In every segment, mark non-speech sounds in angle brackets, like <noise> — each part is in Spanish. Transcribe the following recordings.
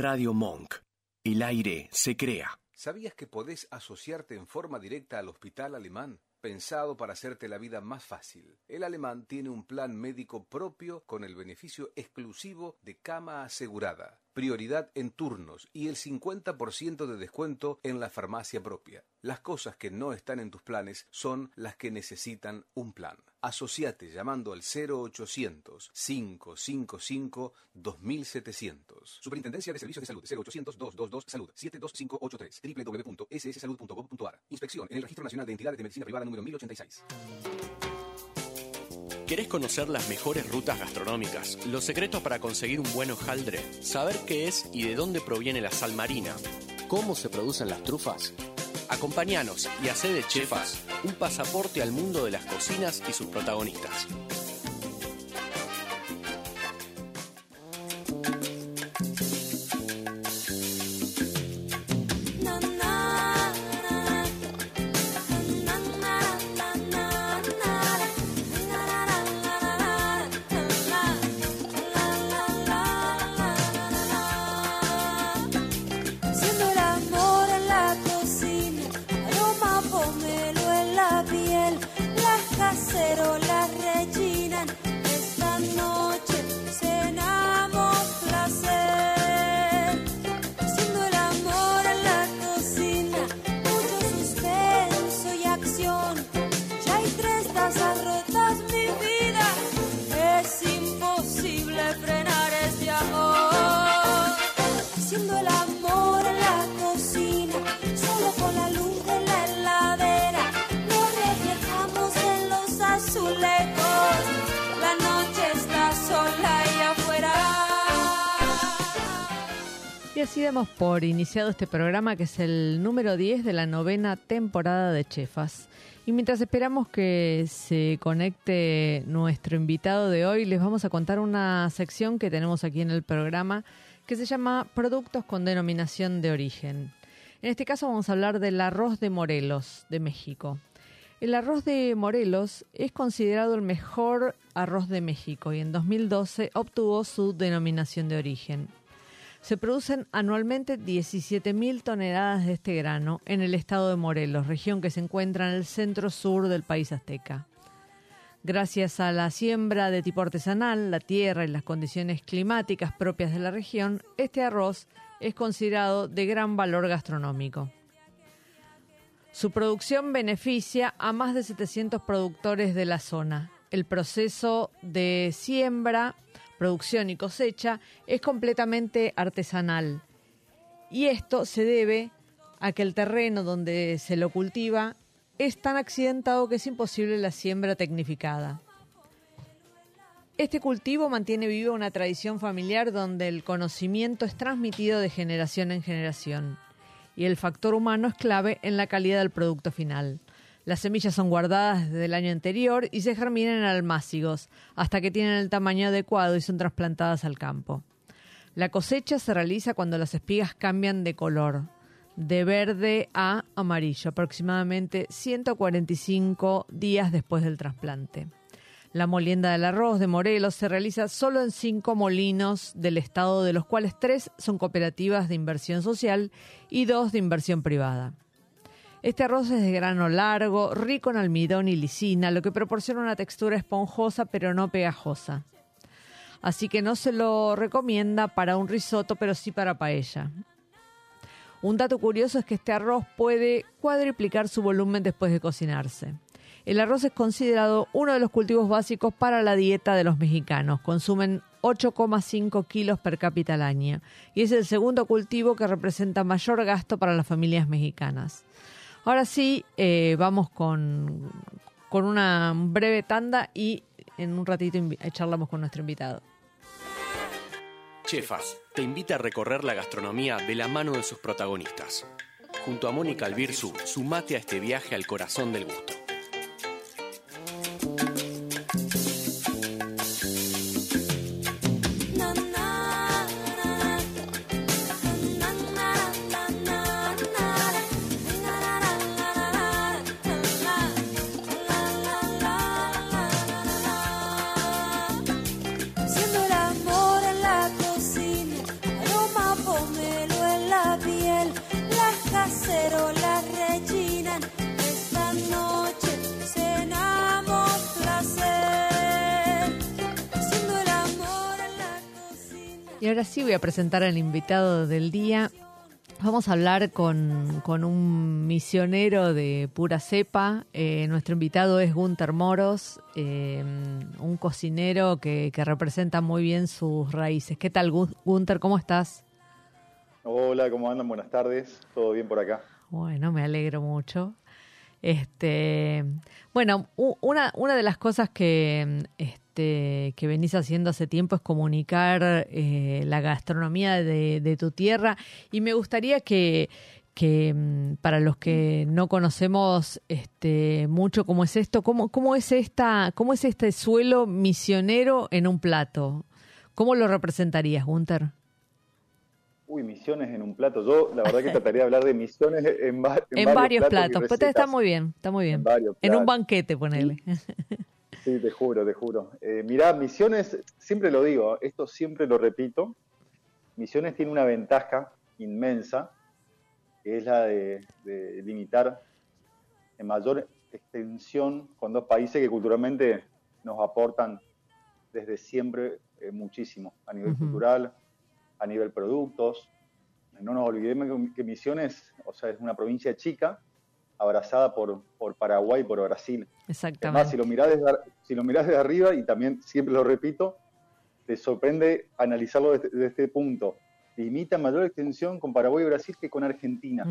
Radio Monk. El aire se crea. ¿Sabías que podés asociarte en forma directa al Hospital Alemán? Pensado para hacerte la vida más fácil. El alemán tiene un plan médico propio con el beneficio exclusivo de cama asegurada, prioridad en turnos y el 50% de descuento en la farmacia propia. Las cosas que no están en tus planes son las que necesitan un plan. Asociate llamando al 0800 555 2700. Superintendencia de Servicios de Salud 0800 222 Salud 72583 www.sssalud.gov.ar. Inspección en el Registro Nacional de Entidades de Medicina Privada número 1086. ¿Querés conocer las mejores rutas gastronómicas, los secretos para conseguir un buen hojaldre, saber qué es y de dónde proviene la sal marina, cómo se producen las trufas? Acompáñanos y hacé de Chefas un pasaporte al mundo de las cocinas y sus protagonistas. Y así damos por iniciado este programa que es el número 10 de la novena temporada de Chefas. Y mientras esperamos que se conecte nuestro invitado de hoy, les vamos a contar una sección que tenemos aquí en el programa que se llama Productos con denominación de origen. En este caso vamos a hablar del arroz de Morelos, de México. El arroz de Morelos es considerado el mejor arroz de México y en 2012 obtuvo su denominación de origen. Se producen anualmente 17.000 toneladas de este grano en el estado de Morelos, región que se encuentra en el centro sur del país azteca. Gracias a la siembra de tipo artesanal, la tierra y las condiciones climáticas propias de la región, este arroz es considerado de gran valor gastronómico. Su producción beneficia a más de 700 productores de la zona. El proceso de siembra, producción y cosecha es completamente artesanal. Y esto se debe a que el terreno donde se lo cultiva es tan accidentado que es imposible la siembra tecnificada. Este cultivo mantiene viva una tradición familiar donde el conocimiento es transmitido de generación en generación y el factor humano es clave en la calidad del producto final. Las semillas son guardadas desde el año anterior y se germinan en almácigos hasta que tienen el tamaño adecuado y son trasplantadas al campo. La cosecha se realiza cuando las espigas cambian de color, de verde a amarillo, aproximadamente 145 días después del trasplante. La molienda del arroz de Morelos se realiza solo en cinco molinos del estado, de los cuales tres son cooperativas de inversión social y dos de inversión privada. Este arroz es de grano largo, rico en almidón y lisina, lo que proporciona una textura esponjosa pero no pegajosa. Así que no se lo recomienda para un risotto, pero sí para paella. Un dato curioso es que este arroz puede cuadriplicar su volumen después de cocinarse. El arroz es considerado uno de los cultivos básicos para la dieta de los mexicanos. Consumen 8,5 kilos per cápita al año y es el segundo cultivo que representa mayor gasto para las familias mexicanas. Ahora sí, eh, vamos con, con una breve tanda y en un ratito invi- charlamos con nuestro invitado. Chefas te invita a recorrer la gastronomía de la mano de sus protagonistas. Junto a Mónica Albirzu, sumate a este viaje al corazón del gusto. Y ahora sí voy a presentar al invitado del día. Vamos a hablar con, con un misionero de pura cepa. Eh, nuestro invitado es Gunther Moros, eh, un cocinero que, que, representa muy bien sus raíces. ¿Qué tal, Gunther? ¿Cómo estás? Hola, ¿cómo andan? Buenas tardes. ¿Todo bien por acá? Bueno, me alegro mucho. Este, bueno, una, una de las cosas que este, este, que venís haciendo hace tiempo es comunicar eh, la gastronomía de, tu tierra y me gustaría que, que mm, para los que no conocemos este, mucho cómo es esto, cómo, cómo, es esta, cómo es este suelo misionero en un plato. ¿Cómo lo representarías, Gunther? Uy, misiones en un plato. Yo, la verdad que <laughs> trataría de hablar de misiones en, en, varios, platos. Pues está muy bien, está muy bien. En, un banquete, ponele. <laughs> Sí, te juro, te juro. Eh, mirá, Misiones, siempre lo digo, esto siempre lo repito, Misiones tiene una ventaja inmensa, que es la de, limitar en mayor extensión con dos países que culturalmente nos aportan desde siempre eh, muchísimo, a nivel cultural, a nivel productos. No nos olvidemos que Misiones, o sea, es una provincia chica, abrazada por, por Paraguay y por Brasil. Exactamente. Además, si lo, mirás desde, si lo mirás desde arriba, y también siempre lo repito, te sorprende analizarlo desde, este punto. Limita mayor extensión con Paraguay y Brasil que con Argentina.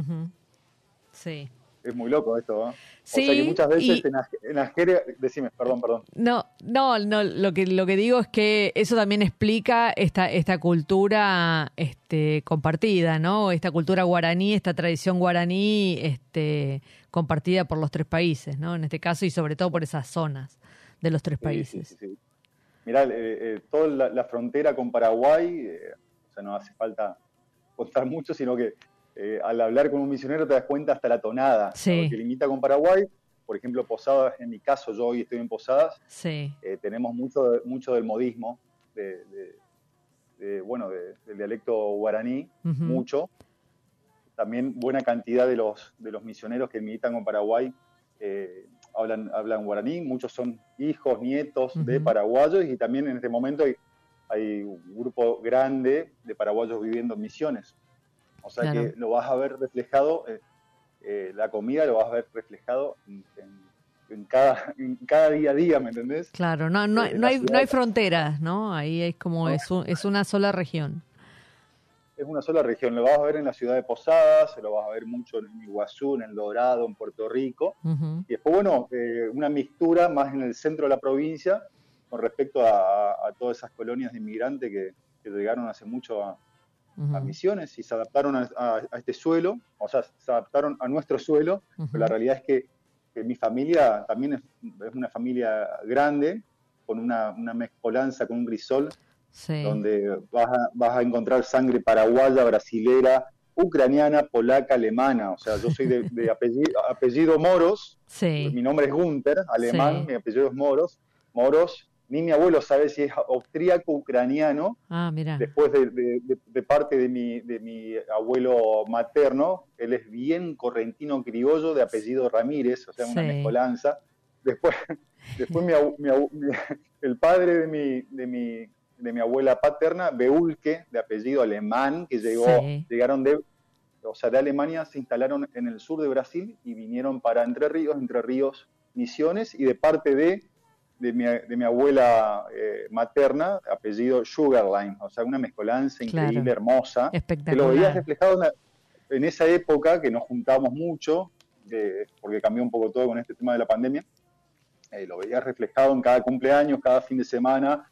Sí. Es muy loco esto, ¿no? Sí, o sea que muchas veces en, en decime, perdón, perdón. No, no, no, lo que lo que digo es que eso también explica esta esta cultura este compartida, ¿no? Esta cultura guaraní, esta tradición guaraní este compartida por los tres países, ¿no? En este caso y sobre todo por esas zonas de los tres países. Sí, sí, Mirá, eh, eh, toda la, frontera con Paraguay, eh, o sea, no hace falta contar mucho, sino que eh, al hablar con un misionero te das cuenta hasta la tonada que limita con Paraguay. Por ejemplo, Posadas, en mi caso, yo hoy estoy en Posadas, sí. Eh, tenemos mucho, mucho del modismo, de, bueno, del dialecto guaraní, mucho. También buena cantidad de los, de los misioneros que militan con Paraguay eh, hablan, hablan guaraní, muchos son hijos, nietos de paraguayos y también en este momento hay, hay un grupo grande de paraguayos viviendo en misiones. O sea que lo vas a ver reflejado, eh, eh, la comida lo vas a ver reflejado en, cada, cada día a día, ¿me entendés? Claro, no, no, no, hay, no hay fronteras, ¿no? Ahí es como, es, es una sola región. Es una sola región, lo vas a ver en la ciudad de Posadas, lo vas a ver mucho en Iguazú, en El Dorado, en Puerto Rico. Y después, bueno, eh, una mixtura más en el centro de la provincia con respecto a, todas esas colonias de inmigrantes que, que llegaron hace mucho a, a Misiones y se adaptaron a, este suelo, o sea, se adaptaron a nuestro suelo, pero la realidad es que, mi familia también es, una familia grande, con una, una mezcolanza, con un grisol, donde vas a, vas a encontrar sangre paraguaya, brasilera, ucraniana, polaca, alemana. O sea, yo soy de, <laughs> apellido, Moros, mi nombre es Gunther, alemán, mi apellido es Moros. Moros, ni mi abuelo sabe si es austríaco ucraniano. Ah, mira. Después de, parte de mi, de mi abuelo materno, él es bien correntino criollo de apellido Ramírez, o sea, una mezcolanza. Después, <laughs> después el padre de mi, de, mi, de mi abuela paterna, Beulke, de apellido alemán, que llegó, llegaron de, o sea, de Alemania, se instalaron en el sur de Brasil y vinieron para Entre Ríos, Entre Ríos Misiones, y de parte de de mi, de mi abuela eh, materna, apellido Sugarline, o sea, una mezcolanza increíble, hermosa. Que lo veías reflejado en, esa época que nos juntábamos mucho, porque cambió un poco todo con este tema de la pandemia. Eh, lo veías reflejado en cada cumpleaños, cada fin de semana.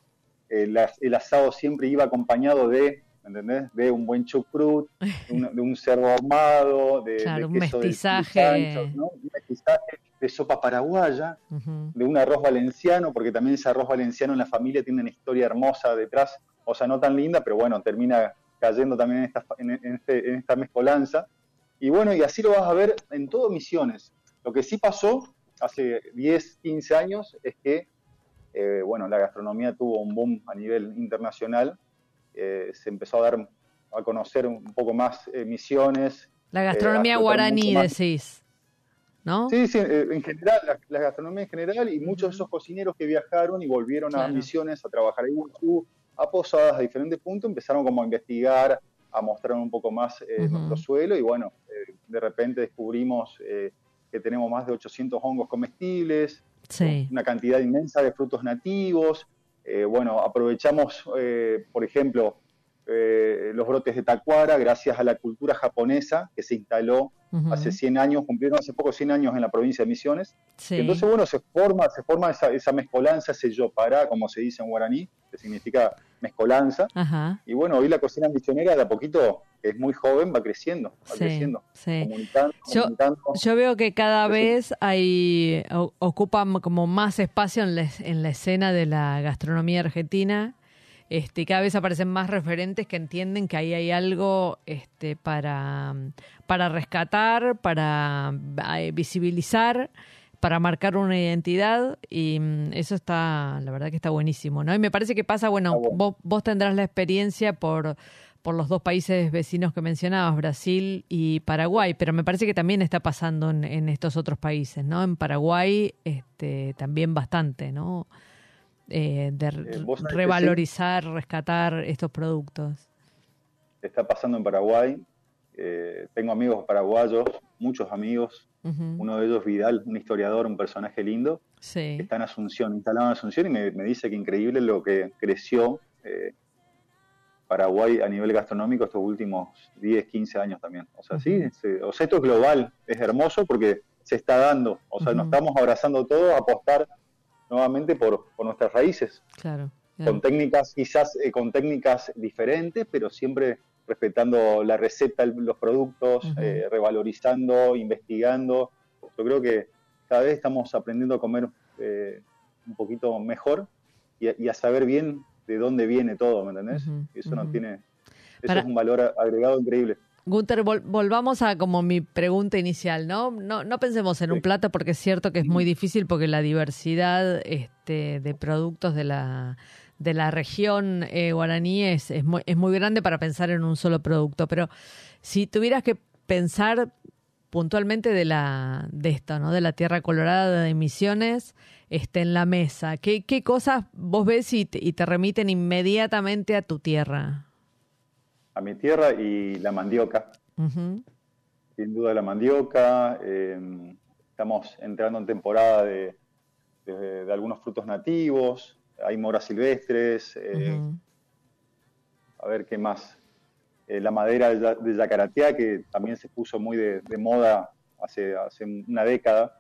el asado siempre iba acompañado de, ¿entendés? De un buen chucrut, <laughs> de un cerdo armado, de, un mestizaje. Un mestizaje de sopa paraguaya, de un arroz valenciano, porque también ese arroz valenciano en la familia tiene una historia hermosa detrás, o sea, no tan linda, pero bueno, termina cayendo también en esta, este, en, esta mezcolanza. Y bueno, y así lo vas a ver en todo Misiones. Lo que sí pasó hace 10, 15 años es que, eh, bueno, la gastronomía tuvo un boom a nivel internacional, eh, se empezó a dar a conocer un poco más eh, Misiones. La gastronomía guaraní, decís. Sí, sí, eh, en general, la, gastronomía en general y muchos de esos cocineros que viajaron y volvieron a Misiones a trabajar ahí, a Posadas, a diferentes puntos, empezaron como a investigar, a mostrar un poco más eh, nuestro suelo y bueno, eh, de repente descubrimos eh, que tenemos más de 800 hongos comestibles, una cantidad inmensa de frutos nativos. Bueno, aprovechamos, por ejemplo, los brotes de tacuara gracias a la cultura japonesa que se instaló hace 100 años, cumplieron hace poco 100 años en la provincia de Misiones. Entonces, bueno, se forma, se forma esa, esa mezcolanza, ese yopará, como se dice en guaraní, que significa mezcolanza. Y bueno, hoy la cocina misionera de a poquito, es muy joven, va creciendo, va creciendo, yo, veo que cada vez hay, ocupan como más espacio en la, en la escena de la gastronomía argentina. Este, cada vez aparecen más referentes que entienden que ahí hay algo este, para, para rescatar, para eh, visibilizar para marcar una identidad y mm, eso está, la verdad que está buenísimo, ¿no? Y me parece que pasa, bueno, Vos, tendrás la experiencia por, por los dos países vecinos que mencionabas, Brasil y Paraguay, pero me parece que también está pasando en, estos otros países, ¿no? En Paraguay este, también bastante, ¿no? Eh, de eh, revalorizar, rescatar estos productos. Está pasando en Paraguay. Eh, tengo amigos paraguayos, muchos amigos, uno de ellos, Vidal, un historiador, un personaje lindo, que está en Asunción, instalado en Asunción, y me, dice que increíble lo que creció Paraguay a nivel gastronómico estos últimos 10, 15 años también. O sea, sí, o sea, esto es global, es hermoso porque se está dando, o sea, nos estamos abrazando todos a apostar nuevamente por, nuestras raíces. Claro. Con técnicas, quizás eh, con técnicas diferentes, pero siempre respetando la receta, los productos, eh, revalorizando, investigando. Yo creo que cada vez estamos aprendiendo a comer eh, un poquito mejor y a, saber bien de dónde viene todo, ¿me entendés? Eso no tiene, eso es un valor agregado increíble. Gunter, volvamos a como mi pregunta inicial, ¿no? No, no pensemos en un plato porque es cierto que es muy difícil porque la diversidad este, de productos de la de la región eh, guaraní es, es, muy, es muy grande para pensar en un solo producto, pero si tuvieras que pensar puntualmente de la de esto, ¿no? De la tierra colorada de Misiones, este, en la mesa. ¿Qué, qué cosas vos ves y te, y te, remiten inmediatamente a tu tierra? A mi tierra y la mandioca. Sin duda la mandioca. Eh, estamos entrando en temporada de, de, algunos frutos nativos hay moras silvestres, eh, a ver qué más. Eh, la madera de, Yacaratea, que también se puso muy de, moda hace, hace una década.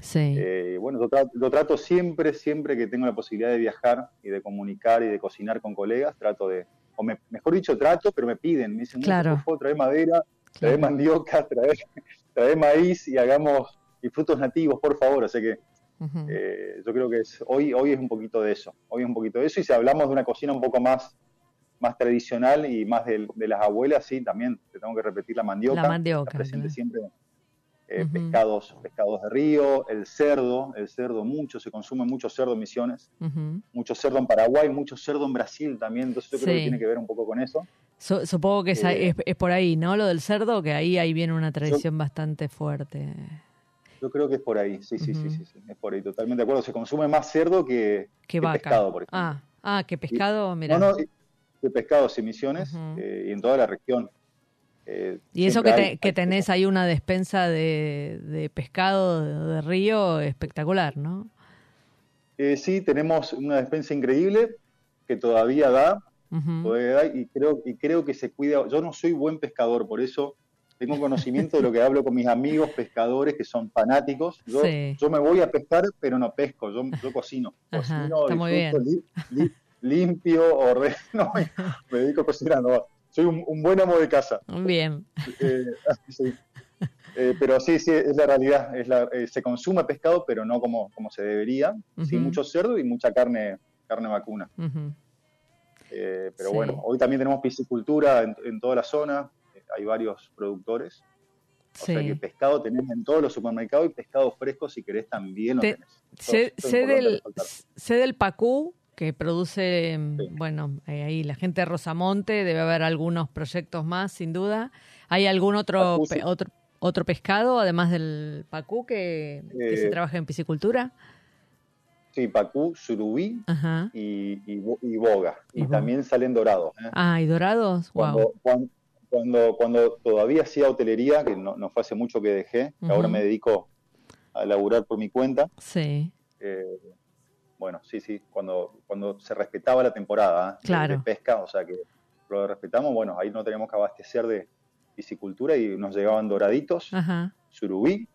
Sí. Eh, bueno, lo trato, siempre, siempre que tengo la posibilidad de viajar y de comunicar y de cocinar con colegas, trato de, o mejor dicho, trato, pero me piden, me dicen, claro. por favor, trae madera, trae mandioca, <laughs> trae, trae maíz y hagamos, y frutos nativos, por favor. Así que eh, yo creo que es, hoy, hoy es un poquito de eso, hoy es un poquito de eso, y si hablamos de una cocina un poco más, más tradicional y más de, las abuelas, sí, también te tengo que repetir la mandioca. La mandioca. presente siempre eh, pescados, pescados de río, el cerdo, el cerdo mucho, se consume mucho cerdo en Misiones, mucho cerdo en Paraguay, mucho cerdo en Brasil también, entonces yo creo que tiene que ver un poco con eso. supongo que eh, es, por ahí, ¿no? Lo del cerdo, que ahí, ahí viene una tradición bastante fuerte. Yo creo que es por ahí, sí, sí, sí, sí, es por ahí, totalmente de acuerdo. Se consume más cerdo que, pescado, por ejemplo. Ah, ah que pescado, mira. No, no, que pescados y misiones eh, y en toda la región. Eh, y eso que, que tenés ahí una despensa de, pescado de, río espectacular, ¿no? Eh, sí, tenemos una despensa increíble que todavía da, todavía da y, creo, y creo que se cuida. Yo no soy buen pescador, por eso tengo conocimiento de lo que hablo con mis amigos pescadores que son fanáticos. Yo, yo me voy a pescar, pero no pesco, yo, yo cocino. cocino limpio, ordeno, <laughs> me dedico a cocinar. Soy un, buen amo de casa. Bien. Eh, <laughs> eh, pero sí, sí, es la realidad. Es la, eh, se consume pescado, pero no como, como se debería. Sí, mucho cerdo y mucha carne, carne vacuna. pero bueno, hoy también tenemos piscicultura en, en toda la zona hay varios productores. O sea que pescado tenés en todos los supermercados y pescado fresco si querés también lo tenés. Sé, del, sé del Pacú que produce, bueno, eh, ahí la gente de Rosamonte, debe haber algunos proyectos más, sin duda. ¿Hay algún otro, otro, otro pescado, además del Pacú, que, se eh, trabaja en piscicultura? Sí, pacú, surubí y, y, boga. Y también salen dorados. ¿eh? Ah, ¿y dorados? Cuando, cuando, cuando, todavía hacía hotelería, que no, fue hace mucho que dejé, ahora me dedico a laburar por mi cuenta. Sí. Eh, bueno, sí, sí, cuando, cuando se respetaba la temporada ¿eh? de, pesca, o sea que lo respetamos, bueno, ahí no teníamos que abastecer de piscicultura y nos llegaban doraditos, surubí,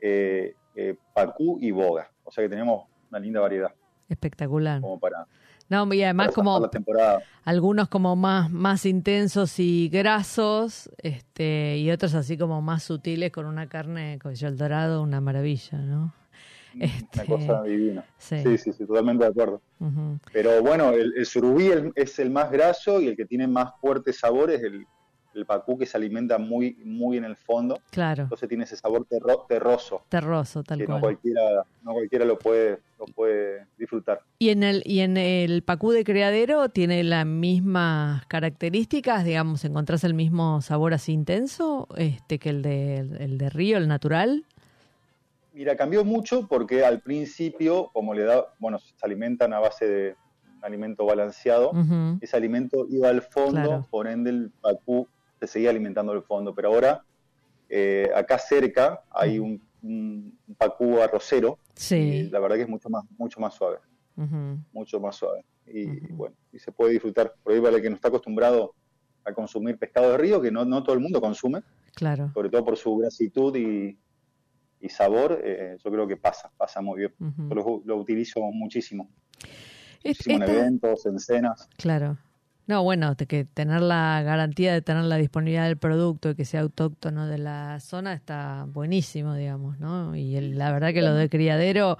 eh, eh, pacú y boga. O sea que tenemos una linda variedad. Espectacular. Como para, no, y además como algunos como más, más intensos y grasos, este, y otros así como más sutiles con una carne, con el dorado, una maravilla, ¿no? Una este, cosa divina. Sí. sí, sí, totalmente de acuerdo. Pero bueno, el, surubí es el más graso y el que tiene más fuerte sabor es el, el pacú que se alimenta muy, muy en el fondo. Claro. Entonces tiene ese sabor terroso. Terroso, tal que cual. No cualquiera, no cualquiera lo puede, lo puede disfrutar. ¿Y en el, y en el pacú de criadero tiene las mismas características? Digamos, ¿encontrás el mismo sabor así intenso este, que el de, el de río, el natural? Mira, cambió mucho porque al principio, como le da, bueno, se alimentan a base de un alimento balanceado, ese alimento iba al fondo, por ende el pacú se seguía alimentando el fondo, pero ahora eh, acá cerca hay un, pacú arrocero, sí. la verdad que es mucho más, mucho más suave, mucho más suave, y, bueno, y se puede disfrutar, por ahí para el que no está acostumbrado a consumir pescado de río, que no, no todo el mundo consume, claro. sobre todo por su grasitud y, y sabor, eh, yo creo que pasa, pasa muy bien. Yo lo, utilizo muchísimo. Muchísimo en eventos, en cenas. Claro. No, bueno, que tener la garantía de tener la disponibilidad del producto y que sea autóctono de la zona está buenísimo, digamos, ¿no? Y la verdad que lo de criadero,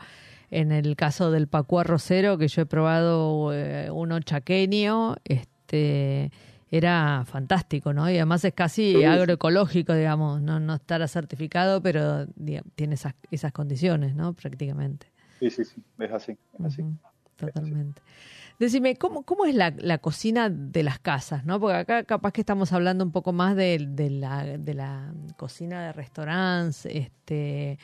en el caso del pacuá rosero, que yo he probado eh, uno chaqueño, este era fantástico, ¿no? Y además es casi agroecológico, digamos, no, no estará certificado, pero tiene esas, esas condiciones, ¿no? Prácticamente. Sí, sí, sí, es así, es así. Totalmente. Decime, ¿cómo, cómo es la, la, cocina de las casas? ¿no? Porque acá capaz que estamos hablando un poco más de, de, la, de la cocina de restaurantes. Este,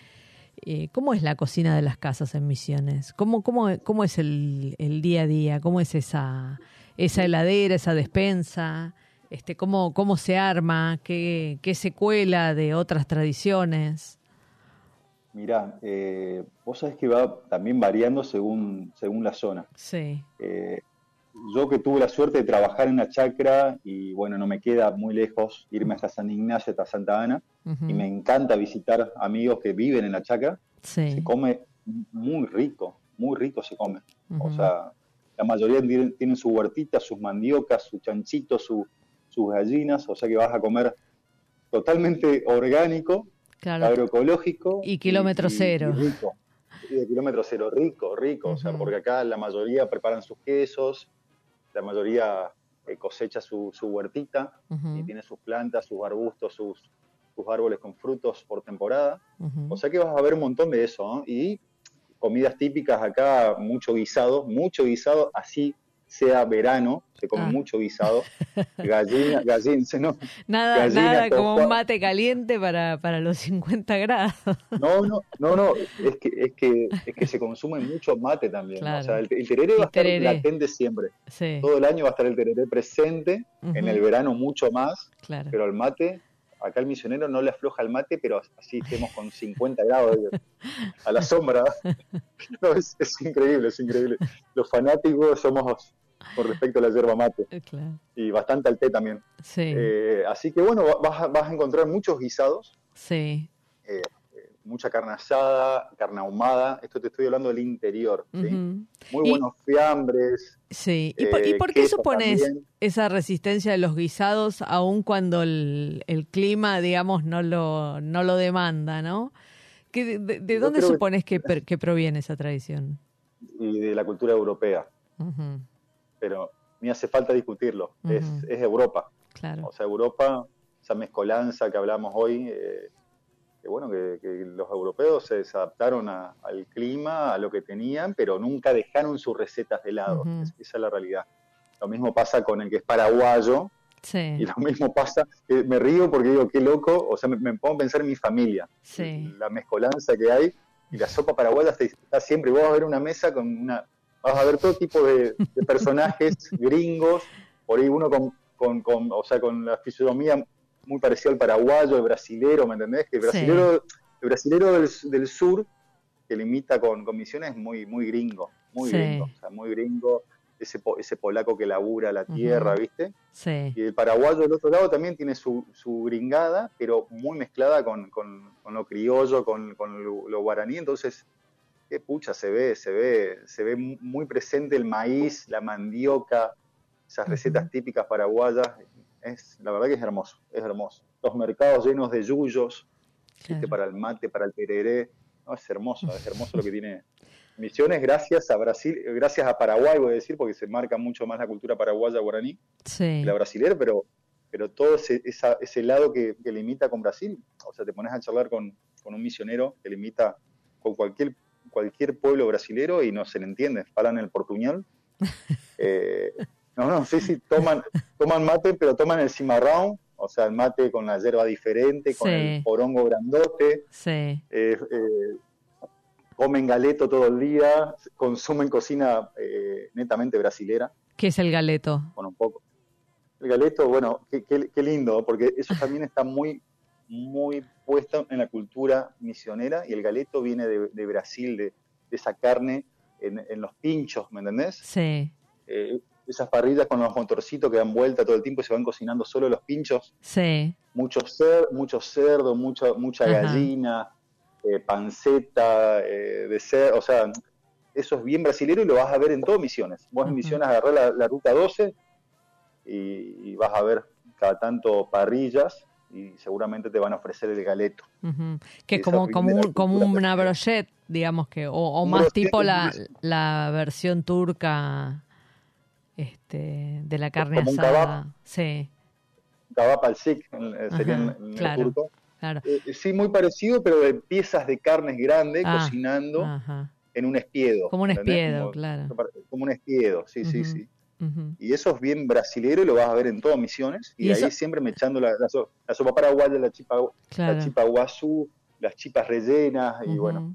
eh, ¿Cómo es la cocina de las casas en Misiones? ¿Cómo, cómo, cómo es el, el día a día? ¿Cómo es esa, esa heladera, esa despensa, este, cómo, cómo se arma, qué, qué secuela de otras tradiciones. Mirá, eh, vos sabés que va también variando según, según la zona. Sí. Eh, yo que tuve la suerte de trabajar en la chacra y bueno, no me queda muy lejos irme hasta San Ignacio, hasta Santa Ana, y me encanta visitar amigos que viven en la chacra, se come muy rico, muy rico se come. O sea, la mayoría tienen, su huertita, sus mandiocas, su chanchito, sus gallinas, o sea que vas a comer totalmente orgánico, agroecológico. Y kilómetro cero. rico. Y de kilómetro cero, rico, rico, o sea, porque acá la mayoría preparan sus quesos, la mayoría eh, cosecha su, huertita y tiene sus plantas, sus arbustos, sus, sus árboles con frutos por temporada. O sea que vas a ver un montón de eso, ¿no? Y comidas típicas acá, mucho guisado, mucho guisado, así sea verano, se come ah. mucho guisado, <laughs> gallina, gallina, ¿no? Nada, nada como un mate caliente para, para los 50 grados. No, no, no, no, es que, es que, es que se consume mucho mate también. O sea, el, tereré va a estar latente siempre. Todo el año va a estar el tereré presente, en el verano mucho más, pero el mate acá el misionero no le afloja el mate, pero así estemos con 50 grados a la sombra. <laughs> es, increíble, es increíble. Los fanáticos somos por respecto a la yerba mate. Eh, y bastante al té también. Eh, así que bueno, vas, vas, a encontrar muchos guisados. Sí. Eh, mucha carne asada, carne ahumada. Esto te estoy hablando del interior. Muy buenos fiambres. Sí. ¿Y por, qué supones esa resistencia de los guisados aun cuando el, clima, digamos, no lo, no lo demanda, no? ¿De, dónde supones que, <laughs> que, proviene esa tradición? Y de la cultura europea. Pero ni hace falta discutirlo. es, es, Europa. Claro. O sea, Europa, esa mezcolanza que hablamos hoy, eh, que bueno, que, los europeos se adaptaron al clima, a lo que tenían, pero nunca dejaron sus recetas de lado. esa es la realidad. Lo mismo pasa con el que es paraguayo. Y lo mismo pasa, me río porque digo, qué loco, o sea, me, pongo a pensar en mi familia. La mezcolanza que hay y la sopa paraguaya está siempre, vos vas a ver una mesa con una, vas a ver todo tipo de, personajes <laughs> gringos, por ahí uno con, con, o sea, con la fisonomía muy parecida al paraguayo, el brasilero, ¿me entendés? Que el brasilero, el brasilero del, sur, que limita con, con Misiones, es muy, muy gringo, muy gringo, o sea, muy gringo, ese, ese polaco que labura la tierra, ¿viste? Sí. Y el paraguayo del otro lado también tiene su, su gringada, pero muy mezclada con, con, lo criollo, con, lo, guaraní, entonces, qué pucha, se ve, se ve, se ve muy presente el maíz, la mandioca, esas recetas típicas paraguayas, es, la verdad que es hermoso, es hermoso. Los mercados llenos de yuyos, para el mate, para el tereré, no, es hermoso, es hermoso lo que <laughs> tiene Misiones gracias a Brasil, gracias a Paraguay, voy a decir, porque se marca mucho más la cultura paraguaya guaraní sí. la brasilera, pero, pero todo ese, ese lado que, limita con Brasil, o sea, te pones a charlar con, un misionero que limita con cualquier, cualquier pueblo brasilero y no se le entiende, falan el portuñol. <laughs> Eh, no, no, sí, sí, toman, <laughs> toman mate, pero toman el cimarrón, o sea, el mate con la hierba diferente, con el porongo grandote. Sí. Eh, eh, comen galeto todo el día, consumen cocina eh, netamente brasilera. ¿Qué es el galeto? Bueno, un poco. El galeto, bueno, qué, lindo, porque eso <laughs> también está muy, muy puesto en la cultura misionera y el galeto viene de, Brasil, de, esa carne en, los pinchos, ¿me entendés? Sí. Eh, esas parrillas con los motorcitos que dan vuelta todo el tiempo y se van cocinando solo los pinchos. Sí. Mucho, cer mucho cerdo, mucha, mucha gallina, eh, panceta, eh, de ser, o sea, eso es bien brasilero y lo vas a ver en todas Misiones. Vos en Misiones agarrás la, ruta 12 y, vas a ver cada tanto parrillas y seguramente te van a ofrecer el galeto. Que es como, como, como una brochette, digamos que, o, más tipo la, la, versión turca este, de la carne asada. Sí. Kebab al sik, sería en, el turco. Eh, eh, sí, muy parecido, pero de piezas de carnes grandes ah, cocinando en un espiedo. Como un espiedo, claro. Como un espiedo, sí, sí, sí. Y eso es bien brasilero y lo vas a ver en todas misiones. Y, ahí siempre me echando la, sopa paraguaya, la chipa, la chipa guazú, las chipas rellenas y bueno.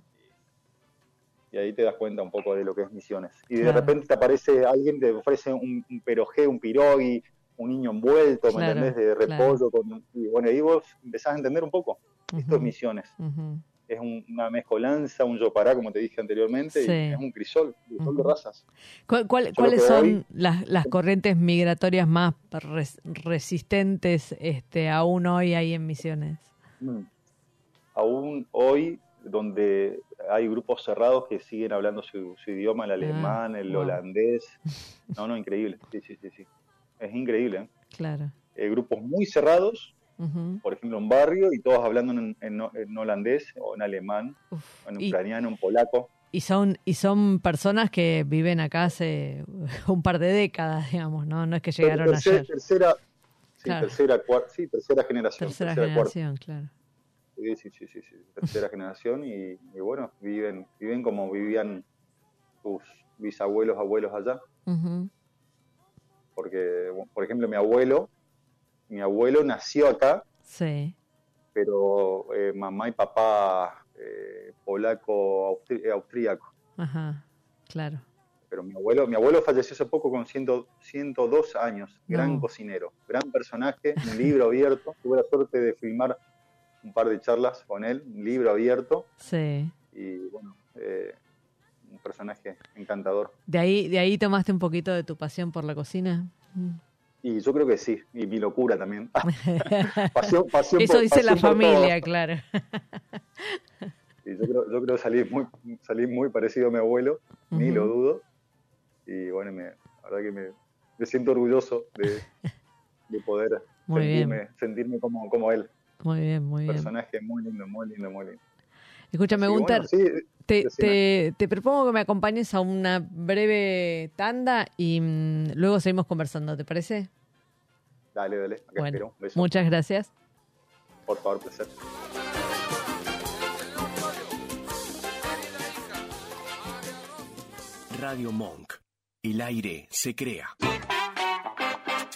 Y ahí te das cuenta un poco de lo que es misiones. Y de repente te aparece alguien, te ofrece un, un perojé, un pirogui, un niño envuelto, ¿me entendés? De repollo. Con, y bueno, ahí vos empezás a entender un poco. Esto es misiones. Es una mezcolanza, un yopará, como te dije anteriormente, y es un crisol, crisol de razas. ¿Cuáles son las, corrientes migratorias más resistentes este, aún hoy ahí en Misiones? Mm. Aún hoy, donde hay grupos cerrados que siguen hablando su, idioma, el ah, alemán, el holandés. <laughs> No, no, increíble. Sí, sí, sí, sí es increíble. ¿eh? Claro. Eh, grupos muy cerrados, por ejemplo, en barrio, y todos hablando en, holandés o en alemán, en ucraniano, en polaco. Y son, y son personas que viven acá hace <laughs> un par de décadas, digamos, ¿no? No es que llegaron ayer. Tercera, sí, tercera, sí, tercera generación. Tercera, generación, claro. Sí, sí, sí, sí, <laughs> tercera generación y, bueno, viven, viven como vivían sus bisabuelos, abuelos allá porque, por ejemplo, mi abuelo, mi abuelo nació acá, sí. pero eh, mamá y papá eh, polaco eh, austríaco. Ajá, claro. Pero mi abuelo, mi abuelo falleció hace poco con 102 años, gran cocinero, gran personaje, un libro abierto. <laughs> Tuve la suerte de filmar un par de charlas con él, un libro abierto. Sí. Y bueno, eh, un personaje encantador. ¿De ahí, ¿De ahí tomaste un poquito de tu pasión por la cocina? Y yo creo que sí, y mi locura también. <laughs> <laughs> Eso dice la familia, claro. <laughs> yo creo, yo creo salir muy, salí muy parecido a mi abuelo, ni lo dudo. Y bueno, me, la verdad que me, siento orgulloso de, poder sentirme, como, como él. Muy bien, muy bien. Personaje muy lindo, muy lindo, muy lindo. Escúchame, Gunter, te, te, propongo que me acompañes a una breve tanda y mm, luego seguimos conversando, ¿te parece? Dale, dale. bueno, Muchas gracias. Por favor, placer. Radio Monk. El aire se crea.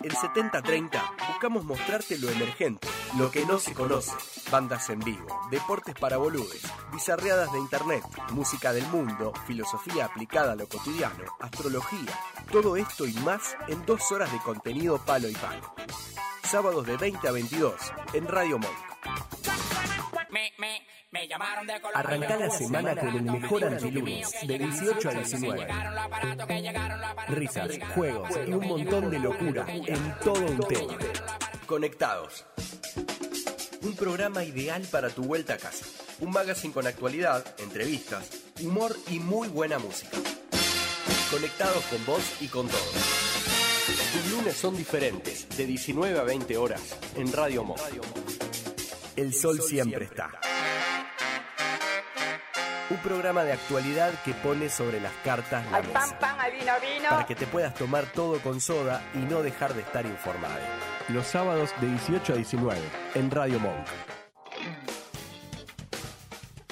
En 7030 buscamos mostrarte lo emergente, lo que no se conoce. Bandas en vivo, deportes para boludes, bizarreadas de internet, música del mundo, filosofía aplicada a lo cotidiano, astrología. Todo esto y más en dos horas de contenido palo y palo. Sábados de 20 a 22 en Radio Monk. Arranca la semana con el mejor antilunes, de 18 a 19. Risas, juegos y un montón de locura en todo un tema. Conectados. Un programa ideal para tu vuelta a casa. Un magazine con actualidad, entrevistas, humor y muy buena música. Conectados con vos y con todos. Tus lunes son diferentes, de 19 a 20 horas, en Radio Mo. El sol siempre está. Un programa de actualidad que pone sobre las cartas la mesa. Para que te puedas tomar todo con soda y no dejar de estar informado. Los sábados de 18 a 19 en Radio Monk.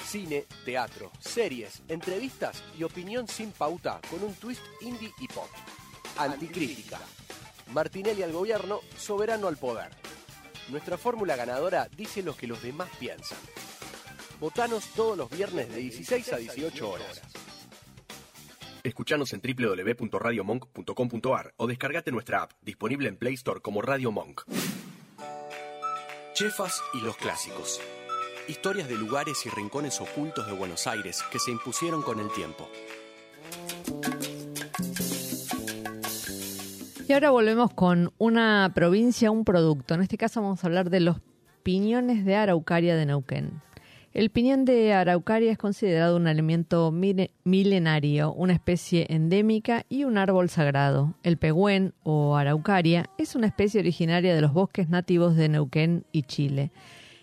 Cine, teatro, series, entrevistas y opinión sin pauta con un twist indie y pop. Anticrítica. Martinelli al gobierno, soberano al poder. Nuestra fórmula ganadora dice lo que los demás piensan. Votanos todos los viernes de 16 a 18 horas. Escuchanos en www.radiomonk.com.ar o descargate nuestra app, disponible en Play Store como Radio Monk. Chefas y los clásicos. Historias de lugares y rincones ocultos de Buenos Aires que se impusieron con el tiempo. Y ahora volvemos con una provincia, un producto. En este caso vamos a hablar de los piñones de Araucaria de Neuquén. El piñón de araucaria es considerado un alimento milenario, una especie endémica y un árbol sagrado. El pehuen o araucaria es una especie originaria de los bosques nativos de Neuquén y Chile.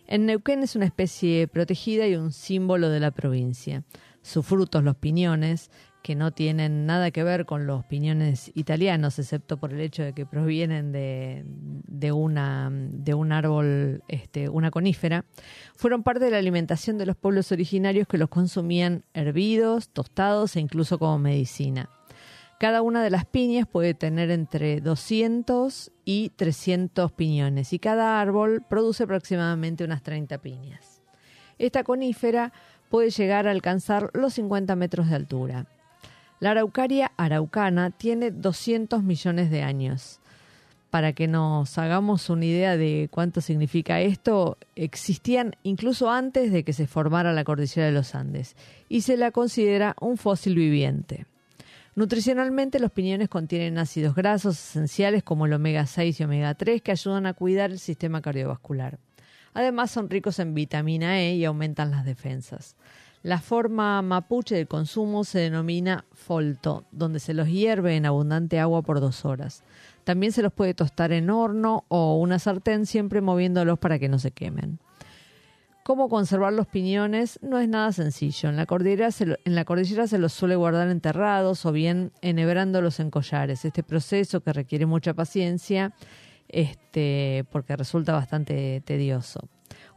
En Neuquén es una especie protegida y un símbolo de la provincia. Sus frutos, los piñones, que no tienen nada que ver con los piñones italianos, excepto por el hecho de que provienen de, de, una, de un árbol, este, una conífera, fueron parte de la alimentación de los pueblos originarios que los consumían hervidos, tostados e incluso como medicina. Cada una de las piñas puede tener entre 200 y 300 piñones y cada árbol produce aproximadamente unas 30 piñas. Esta conífera puede llegar a alcanzar los 50 metros de altura. La araucaria araucana tiene 200 millones de años. Para que nos hagamos una idea de cuánto significa esto, existían incluso antes de que se formara la cordillera de los Andes y se la considera un fósil viviente. Nutricionalmente, los piñones contienen ácidos grasos esenciales como el omega 6 y omega 3 que ayudan a cuidar el sistema cardiovascular. Además, son ricos en vitamina E y aumentan las defensas. La forma mapuche de consumo se denomina folto, donde se los hierve en abundante agua por dos horas. También se los puede tostar en horno o una sartén, siempre moviéndolos para que no se quemen. ¿Cómo conservar los piñones? No es nada sencillo. En la, cordillera se, en la cordillera se los suele guardar enterrados o bien enhebrándolos en collares. Este proceso que requiere mucha paciencia este, porque resulta bastante tedioso.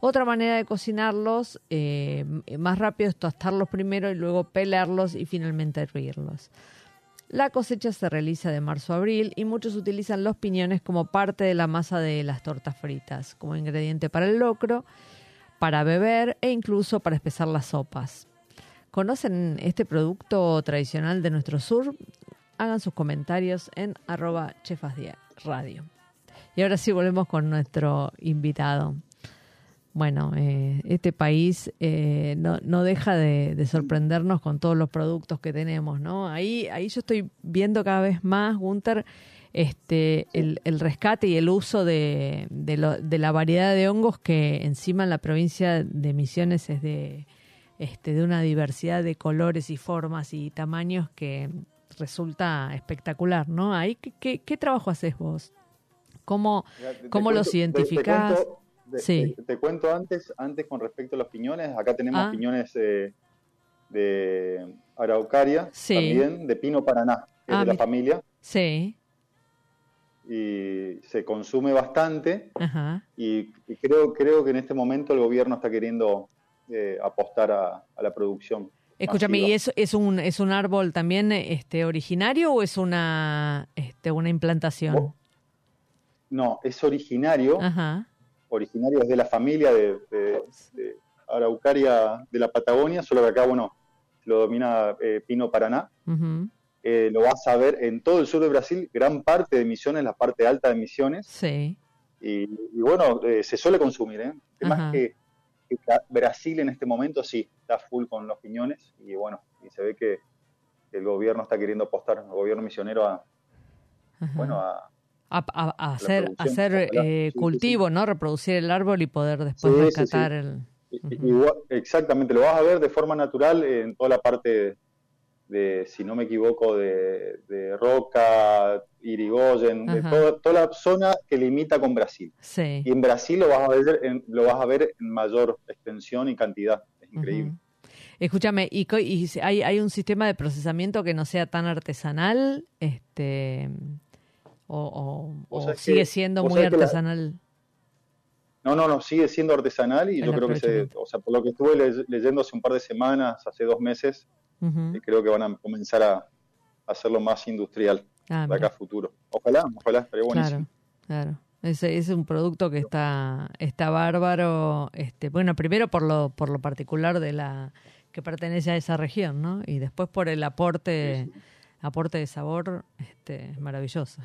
Otra manera de cocinarlos eh, más rápido es tostarlos primero y luego pelarlos y finalmente hervirlos. La cosecha se realiza de marzo a abril y muchos utilizan los piñones como parte de la masa de las tortas fritas, como ingrediente para el locro, para beber e incluso para espesar las sopas. ¿Conocen este producto tradicional de nuestro sur? Hagan sus comentarios en arroba radio. Y ahora sí volvemos con nuestro invitado bueno, eh, este país eh, no, no, deja de, sorprendernos con todos los productos que tenemos, ¿no? Ahí, ahí yo estoy viendo cada vez más, Gunter, este, el, el rescate y el uso de, de, lo, de, la variedad de hongos que encima en la provincia de Misiones es de, este, de una diversidad de colores y formas y tamaños que resulta espectacular, ¿no? Ahí, ¿qué, qué, trabajo haces vos? ¿Cómo, cómo los identificás? Te, cuento antes, antes con respecto a los piñones. Acá tenemos ah. piñones eh, de araucaria, también de pino paraná, que es de ah, la familia. Sí. Y se consume bastante. Y, creo, creo que en este momento el gobierno está queriendo eh, apostar a, la producción. Escúchame, ¿y es, es, un, es un árbol también este, originario o es una, este, una implantación? no, es originario, originario es de la familia de, Araucaria de la Patagonia, solo que acá, bueno, lo domina eh, Pino Paraná. Eh, lo vas a ver en todo el sur de Brasil, gran parte de Misiones, la parte alta de Misiones. Sí. Y, bueno, eh, se suele consumir, ¿eh? Más que, Brasil en este momento sí está full con los piñones y bueno, y se ve que el gobierno está queriendo apostar, el gobierno misionero a, bueno, a, hacer, hacer cultivo, ¿no? Reproducir el árbol y poder después rescatar el exactamente, lo vas a ver de forma natural en toda la parte de, si no me equivoco, de, Roca, Irigoyen, de toda, la zona que limita con Brasil. Y en Brasil lo vas a ver en, lo vas a ver en mayor extensión y cantidad. Es increíble. Escúchame, ¿y, hay, hay, un sistema de procesamiento que no sea tan artesanal? este ¿O, sigue siendo muy artesanal? No, no, no, sigue siendo artesanal y yo creo que se, o sea, por lo que estuve leyendo hace un par de semanas, hace dos meses, eh, creo que van a comenzar a, hacerlo más industrial ah, de acá a futuro. Ojalá, ojalá, estaría buenísimo. Claro, claro. Ese es un producto que está, está bárbaro. Este, bueno, primero por lo, por lo particular de la que pertenece a esa región, ¿no? Y después por el aporte, aporte de sabor, este, maravilloso.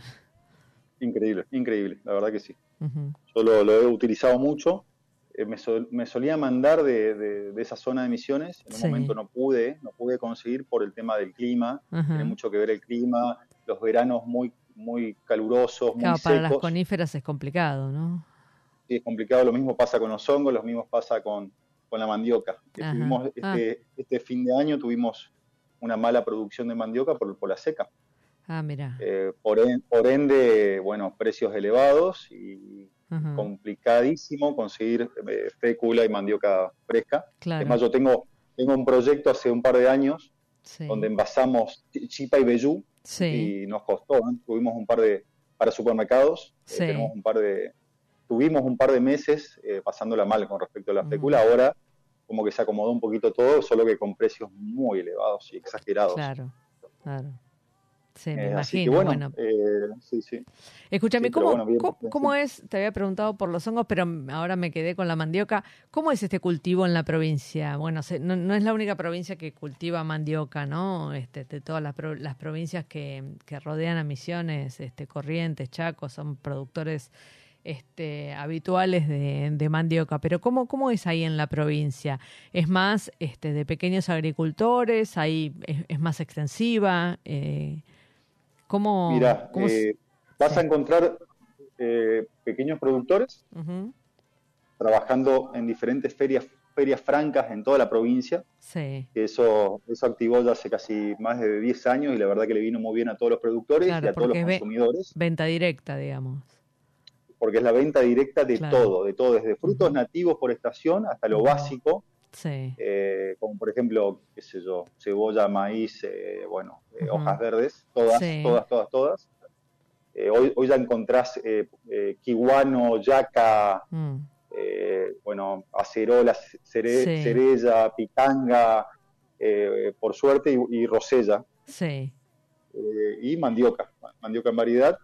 Increíble, increíble, la verdad que sí. Yo lo, he utilizado mucho. Eh, me, solía mandar de, esa zona de misiones. En un momento no pude, no pude conseguir por el tema del clima. Tiene mucho que ver el clima, los veranos muy, muy calurosos, muy secos. Para las coníferas es complicado, ¿no? Sí, es complicado. Lo mismo pasa con los hongos, lo mismo pasa con, la mandioca. Tuvimos, ah. este, este, fin de año tuvimos una mala producción de mandioca por, por la seca. Ah, mira. Eh, por, ende, bueno, precios elevados y complicadísimo conseguir eh, fécula y mandioca fresca. Es más, yo tengo, tengo un proyecto hace un par de años donde envasamos chipa y bellú y nos costó, ¿eh? tuvimos un par de, para supermercados, tenemos un par de, tuvimos un par de meses pasándola mal con respecto a la fécula, ahora como que se acomodó un poquito todo, solo que con precios muy elevados y exagerados. Claro, claro. Sí, me eh, imagino. bueno, eh, sí, sí. Escúchame, ¿cómo, es? Te había preguntado por los hongos, pero ahora me quedé con la mandioca. ¿Cómo es este cultivo en la provincia? Bueno, no, es la única provincia que cultiva mandioca, ¿no? Este, de todas las, las provincias que, rodean a Misiones, este, Corrientes, Chaco, son productores este, habituales de, mandioca, pero ¿cómo, ¿cómo es ahí en la provincia? ¿Es más este, de pequeños agricultores? ¿Ahí es, más extensiva? Eh, ¿Cómo, Mira, eh, vas a encontrar eh, pequeños productores trabajando en diferentes ferias ferias francas en toda la provincia. Sí. Eso, eso activó ya hace casi más de 10 años y la verdad que le vino muy bien a todos los productores y a todos los consumidores. Venta directa, digamos. Porque es la venta directa de todo, de todo, desde frutos nativos por estación hasta lo básico, Sí. Eh, como por ejemplo, qué sé yo, cebolla, maíz, eh, bueno, eh, hojas verdes, todas, todas, todas, todas. hoy, hoy ya encontrás kiwano, yaca, mm. bueno, acerola, cereza, pitanga, por suerte, y, y rosella. Sí. y mandioca, mandioca en variedad.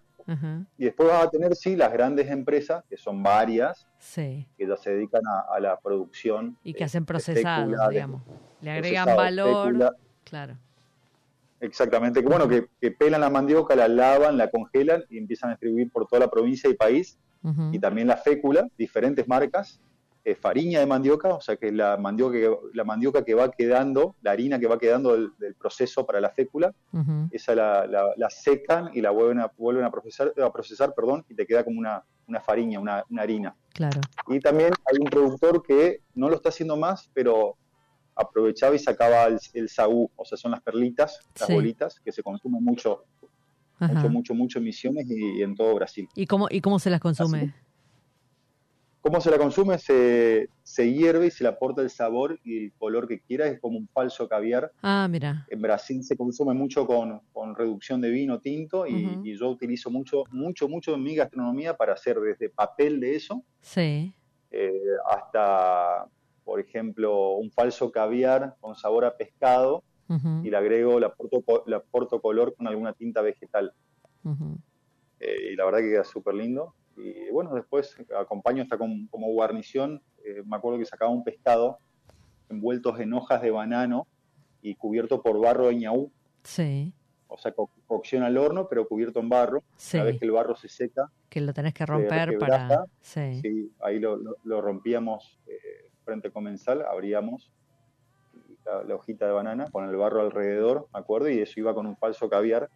Y después vas a tener, sí, las grandes empresas, que son varias, que ya se dedican a, la producción. Y que hacen procesados, digamos. Le agregan valor. claro. Exactamente, que bueno, que, pelan la mandioca, la lavan, la congelan y empiezan a distribuir por toda la provincia y país. Y también la fécula, diferentes marcas, eh, fariña de mandioca, o sea que la mandioca, que, la mandioca que va quedando, la harina que va quedando del, proceso para la fécula, esa la, secan y la vuelven a, vuelven a procesar, a procesar perdón, y te queda como una, una fariña, una, harina. Claro. Y también hay un productor que no lo está haciendo más, pero aprovechaba y sacaba el, el sagú, o sea, son las perlitas, las bolitas, que se consumen mucho, mucho, mucho, mucho en Misiones y, en todo Brasil. ¿Y cómo, y cómo se las consume? ¿Cómo se la consume? Se, se, hierve y se le aporta el sabor y el color que quiera. Es como un falso caviar. Ah, mira. En Brasil se consume mucho con, con reducción de vino tinto y, yo utilizo mucho, mucho, mucho en mi gastronomía para hacer desde papel de eso sí. Eh, hasta, por ejemplo, un falso caviar con sabor a pescado y le agrego, le aporto, aporto color con alguna tinta vegetal. Eh, y la verdad que queda súper lindo Y bueno, después acompaño hasta como, guarnición, eh, me acuerdo que sacaba un pescado envueltos en hojas de banano y cubierto por barro de ñaú. Sí. O sea, cocción al horno, pero cubierto en barro. Sí. Una vez que el barro se seca. Que lo tenés que romper para... Sí. sí. ahí lo, lo, rompíamos eh, frente comensal, abríamos la, hojita de banana con el barro alrededor, me acuerdo, y eso iba con un falso caviar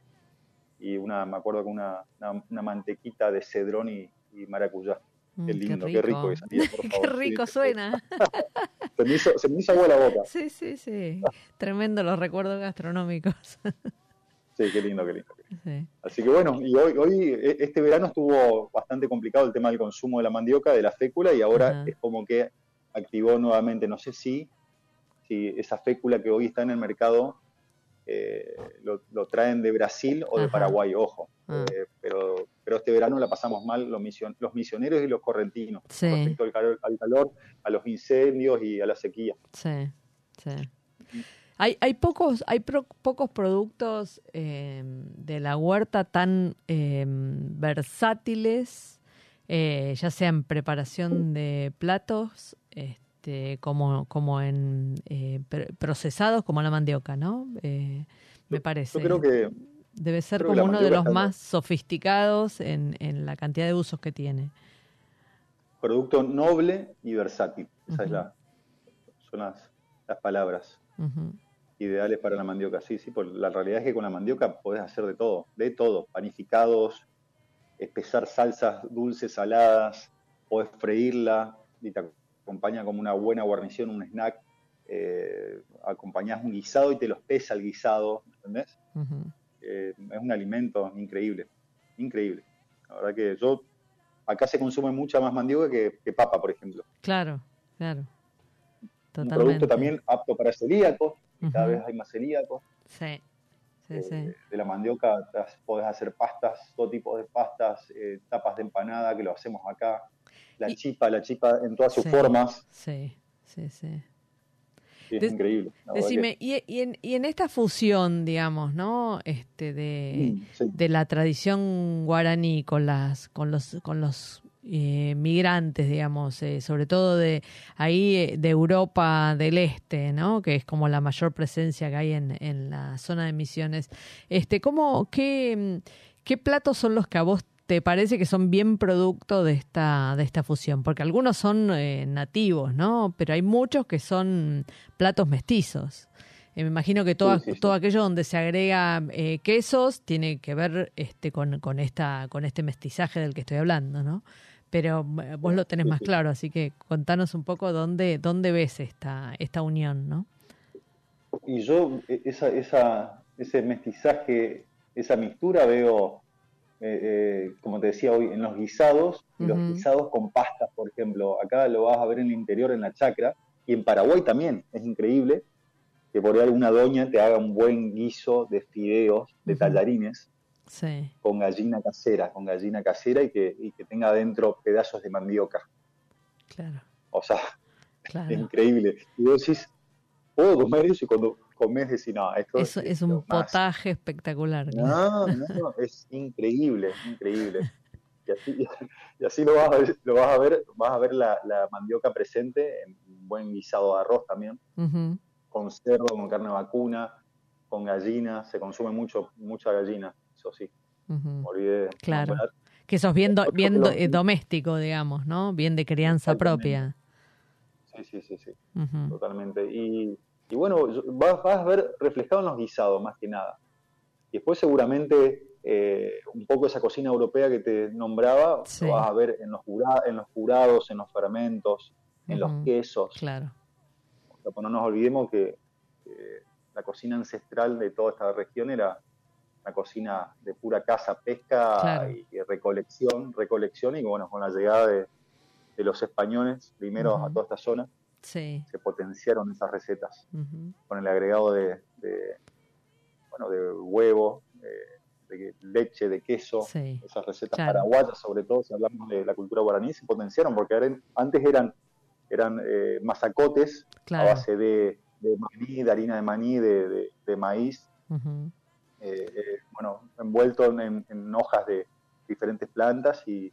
y una, me acuerdo con una, una, mantequita de cedrón y, maracuyá. Mm, qué lindo, qué rico, qué rico suena. se, me hizo, se me hizo agua la boca. Sí, sí, sí. Tremendo los recuerdos gastronómicos. <laughs> sí, qué lindo, qué lindo. Así que bueno, y hoy, hoy, e, este verano estuvo bastante complicado el tema del consumo de la mandioca, de la fécula, y ahora es como que activó nuevamente, no sé si si esa fécula que hoy está en el mercado eh, lo, traen de Brasil o de Paraguay, ojo. Ah. Eh, pero, pero este verano la pasamos mal los, los misioneros y los correntinos respecto al calor, a los incendios y a la sequía. Sí, sí. Hay, hay pocos, hay pocos productos eh, de la huerta tan versátiles, ya sea en preparación de platos, este, como, como en eh, procesados como la mandioca, ¿no? Eh, me parece. Yo creo que debe ser como uno de los más sofisticados en, la cantidad de usos que tiene. Producto noble y versátil. Esas es la, son las, palabras ideales para la mandioca. Sí, sí, la realidad es que con la mandioca podés hacer de todo, de todo. Panificados, espesar salsas dulces, saladas, podés freírla y acompaña como una buena guarnición, un snack, eh, acompañás un guisado y te los pesa el guisado, ¿entendés? Eh, es un alimento increíble, increíble. La verdad que yo, acá se consume mucha más mandioca que, papa, por ejemplo. Claro, claro. Un producto también apto para celíacos, cada vez hay más celíacos. Sí. Sí, eh, sí. De la mandioca podés hacer pastas, todo tipo de pastas, tapas de empanada, que lo hacemos acá la chipa, la chipa en todas sus formas. Sí, sí, sí. es increíble. Decime, y, en, esta fusión, digamos, ¿no? Este de, mm, de la tradición guaraní con las, con los, con los eh, migrantes, digamos, eh, sobre todo de ahí eh, de Europa del Este, ¿no? Que es como la mayor presencia que hay en, en la zona de Misiones. Este, ¿cómo, qué, qué platos son los que a vos te parece que son bien producto de esta, de esta fusión? Porque algunos son eh, nativos, ¿no? Pero hay muchos que son platos mestizos. Eh, me imagino que todo, todo aquello donde se agrega eh, quesos tiene que ver este, con, con, esta, con este mestizaje del que estoy hablando, ¿no? Pero vos lo tenés más claro, así que contanos un poco dónde, dónde ves esta, esta unión, ¿no? Y yo e, esa, esa, ese mestizaje, esa mixtura veo eh, eh, como te decía hoy, en los guisados, los guisados con pastas, por ejemplo. Acá lo vas a ver en el interior, en la chacra, y en Paraguay también. Es increíble que por ahí alguna doña te haga un buen guiso de fideos, de tallarines, con gallina casera, con gallina casera y que, y que tenga adentro pedazos de mandioca. Claro. O sea, <laughs> es increíble. Y vos decís, puedo comer eso y cuando comes decís, no, esto es, es un potaje espectacular. No, no, es increíble, increíble. Y así, y así lo, vas a ver, lo vas a ver, vas a ver la, mandioca presente en un buen guisado de arroz también, con cerdo, con carne vacuna, con gallina, se consume mucho, mucha gallina, eso sí. olvidé. Claro. Que sos bien, bien eh, doméstico, digamos, ¿no? Bien de crianza propia. Sí, sí, sí, sí. Totalmente. Y y bueno, vas, a ver reflejado en los guisados más que nada. Y después seguramente eh, un poco esa cocina europea que te nombraba, lo vas a ver en los, en los jurados, en los fermentos, en los quesos. Claro. O pues no nos olvidemos que, la cocina ancestral de toda esta región era una cocina de pura caza, pesca y, recolección, recolección, y bueno, con la llegada de, los españoles primero a toda esta zona, se potenciaron esas recetas con el agregado de, bueno, de huevo, de, leche, de queso, esas recetas paraguayas, sobre todo si hablamos de la cultura guaraní, se potenciaron porque antes eran, eran eh, mazacotes a base de, maní, de harina de maní, de, maíz, eh, eh, bueno, envuelto en, hojas de diferentes plantas y,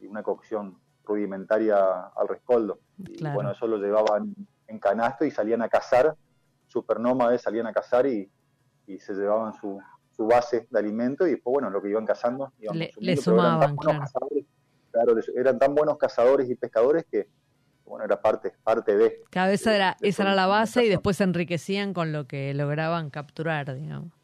y una cocción rudimentaria al rescoldo. Y bueno, eso lo llevaban en canasto y salían a cazar, super nómades salían a cazar y, y se llevaban su, su, base de alimento y después, bueno, lo que iban cazando, iban le, sumaban, claro. claro. eran tan buenos cazadores y pescadores que, bueno, era parte, parte de. Cada vez era, esa era la base y después se enriquecían con lo que lograban capturar, digamos.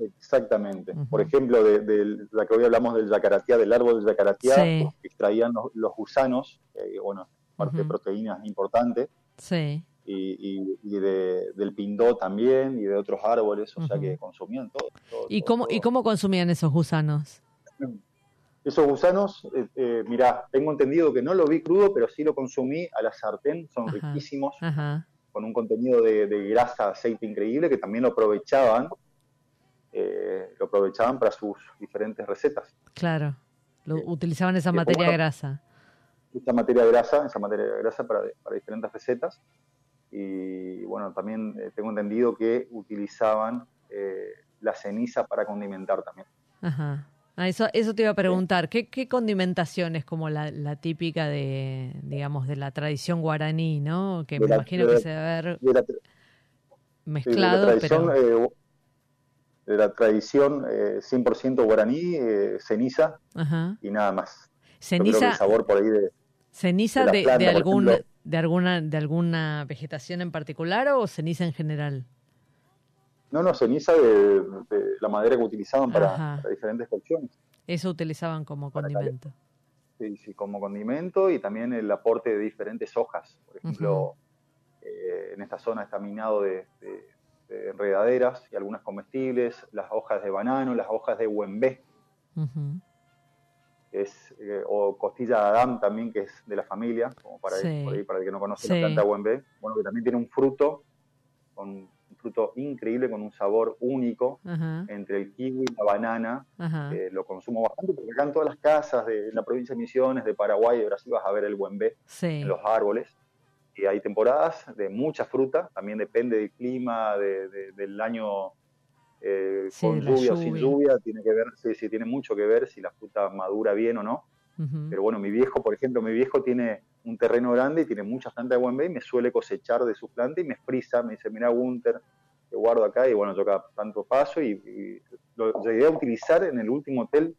Exactamente. Por ejemplo, de, la que hoy hablamos del yacaratía, del árbol del yacaratía, extraían los, gusanos, eh, bueno, parte de proteínas importante. Sí. Y, de, del pindó también y de otros árboles, o sea que consumían todo. ¿Y, cómo, ¿Y cómo consumían esos gusanos? Esos gusanos, eh, eh, mira, tengo entendido que no lo vi crudo, pero sí lo consumí a la sartén, son riquísimos, con un contenido de, de, grasa, aceite increíble, que también lo aprovechaban eh, lo aprovechaban para sus diferentes recetas. Claro, lo, eh, utilizaban esa materia grasa. Esa materia grasa, esa materia grasa para, diferentes recetas. Y bueno, también eh, tengo entendido que utilizaban la ceniza para condimentar también. Ajá. Ah, eso, eso te iba a preguntar, ¿qué, qué condimentación es como la, típica de, digamos, de la tradición guaraní, ¿no? Que me imagino que se debe haber mezclado, pero de la tradición 100% eh, guaraní, eh, ceniza y nada más. Ceniza. sabor por ahí de. ¿Ceniza de, de, algún, de, alguna, de alguna vegetación en particular o ceniza en general? No, no, ceniza de, la madera que utilizaban para, diferentes cocciones. Eso utilizaban como condimento. Sí, sí, como condimento y también el aporte de diferentes hojas. Por ejemplo, eh, en esta zona está minado de, este, enredaderas y algunas comestibles, las hojas de banano, las hojas de huembé, es, eh, o costilla de Adán también, que es de la familia, como para, para el que no conoce la planta huembé, bueno, que también tiene un fruto, con un fruto increíble, con un sabor único, entre el kiwi y la banana, lo consumo bastante, porque acá en todas las casas de la provincia de Misiones, de Paraguay, de Brasil, vas a ver el huembé en los árboles hay temporadas de mucha fruta, también depende del clima, del año eh, con lluvia, o sin lluvia, tiene que ver, sí, tiene mucho que ver si la fruta madura bien o no. Pero bueno, mi viejo, por ejemplo, mi viejo tiene un terreno grande y tiene muchas plantas de buen y me suele cosechar de sus plantas y me frisa, me dice, mira, Gunter, te guardo acá y bueno, yo cada tanto paso y, lo llegué a utilizar en el último hotel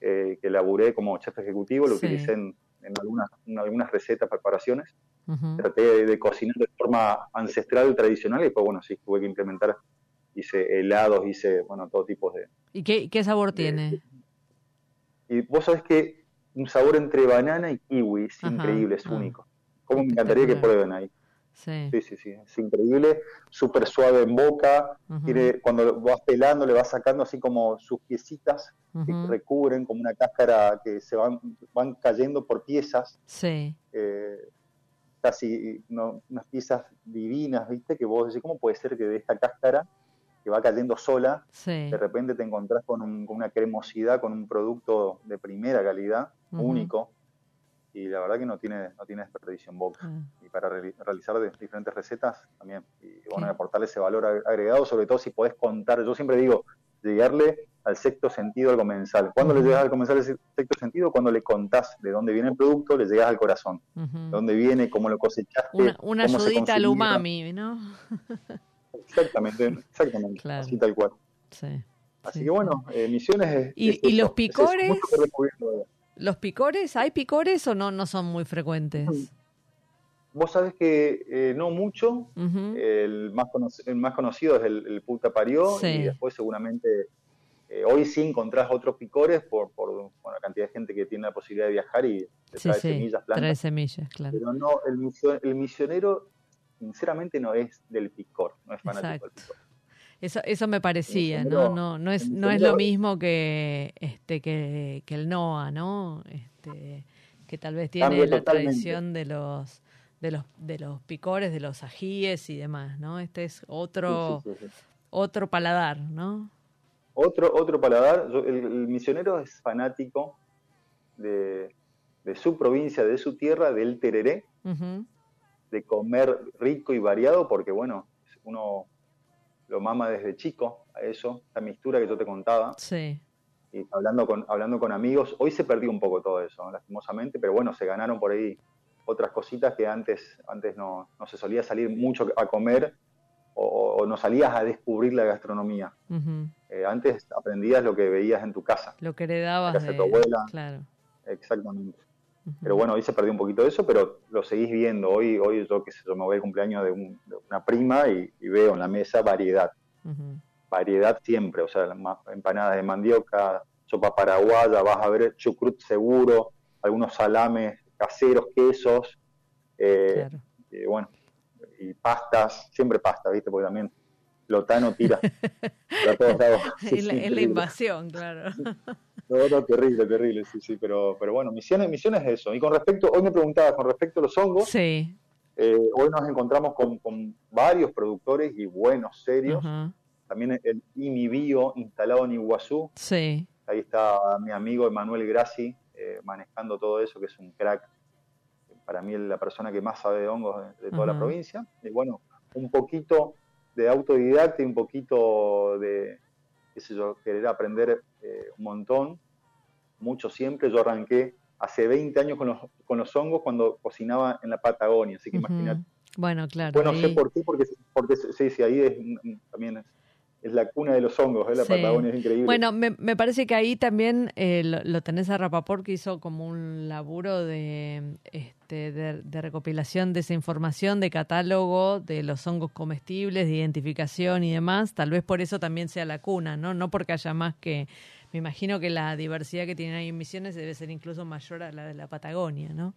eh, que laburé como chef ejecutivo, lo utilicé en, algunas, en algunas recetas, preparaciones Traté de, cocinar de forma ancestral, tradicional, y después, bueno, sí, tuve que implementar, hice helados, hice, bueno, todo tipo de... ¿Y qué, sabor tiene? Y vos sabés que un sabor entre banana y kiwi es increíble, es ah. único. Como me encantaría que prueben ahí. Sí. sí, sí, es increíble, súper suave en boca, tiene, cuando vas pelando le vas sacando así como sus piecitas que recubren como una cáscara que se van, van cayendo por piezas. Sí. Eh, casi unas piezas divinas, ¿viste? Que vos decís, ¿cómo puede ser que de esta cáscara que va cayendo sola, de repente te encontrás con, una cremosidad, con un producto de primera calidad, único, y la verdad que no tiene, no tiene desperdicio en boca. Ah. Y para realizar diferentes recetas también, y bueno, aportarle ese valor agregado, sobre todo si podés contar, yo siempre digo, llegarle al sexto sentido al comensal. ¿Cuándo le llegas al comensal ese sexto sentido? Cuando le contás de dónde viene el producto, le llegas al corazón. De dónde viene, cómo lo cosechaste. Una, ayudita al umami, ¿no? exactamente, exactamente. Así tal cual. Sí. Así que bueno, eh, misiones. ¿Y, los picores? ¿Los picores? ¿Hay picores o no, no son muy frecuentes? Vos sabés que eh, no mucho. el, más el más conocido es el, el puta parió y después seguramente eh, hoy sí encontrás otros picores por, por la cantidad de gente que tiene la posibilidad de viajar y trae semillas, plantas. Trae semillas, claro. Pero no, el, el misionero sinceramente no es del picor, no es fanático del picor. Eso, eso me parecía, ¿no? No, no es, no es lo mismo que este que, que el Noa, ¿no? Este, que tal vez tiene la tradición de los de los de los picores, de los ajíes y demás, ¿no? Este es otro otro paladar, ¿no? Otro, otro paladar, el, misionero es fanático de, su provincia, de su tierra, del tereré, de comer rico y variado, porque bueno, uno lo mama desde chico a eso, esa mixtura que yo te contaba. Sí. y hablando con, hablando con amigos. Hoy se perdió un poco todo eso, lastimosamente, pero bueno, se ganaron por ahí otras cositas que antes, antes no, no se solía salir mucho a comer o, no salías a descubrir la gastronomía. Eh, antes aprendías lo que veías en tu casa. Lo que heredabas de tu abuela. Claro. Exactamente. Pero bueno, hoy se perdió un poquito eso, pero lo seguís viendo. Hoy, hoy yo, qué sé yo, me voy al cumpleaños de, una prima y, veo en la mesa variedad. Variedad siempre, o sea, empanadas de mandioca, sopa paraguaya, vas a ver chucrut seguro, algunos salames caseros, quesos. Eh, claro. bueno, y pastas, siempre pasta, ¿viste? Porque también Lotano tira <laughs> a todos lados. es, la, invasión, claro. <laughs> No, terrible, terrible, sí, sí, pero, pero bueno, misiones, misiones es eso. Y con respecto, hoy me preguntaba, con respecto a los hongos, sí. Eh, hoy nos encontramos con, varios productores y buenos, serios. También el IMI Bio instalado en Iguazú. Sí. Ahí está mi amigo Emanuel Grassi eh, manejando todo eso, que es un crack para mí es la persona que más sabe de hongos de, toda la provincia. Y bueno, un poquito de autodidacta y un poquito de, qué sé yo, querer aprender eh, un montón, mucho siempre. Yo arranqué hace 20 años con los, con los hongos cuando cocinaba en la Patagonia, así que imagínate. Bueno, claro. Bueno, sé por qué, porque, porque sí, sí, ahí es, también es, es la cuna de los hongos, ¿eh? la Patagonia es increíble. Bueno, me, me parece que ahí también eh, lo, tenés a Rapaport que hizo como un laburo de, este, de, recopilación de esa información, de catálogo de los hongos comestibles, de identificación y demás. Tal vez por eso también sea la cuna, ¿no? No porque haya más que... Me imagino que la diversidad que tienen ahí en Misiones debe ser incluso mayor a la de la Patagonia, ¿no?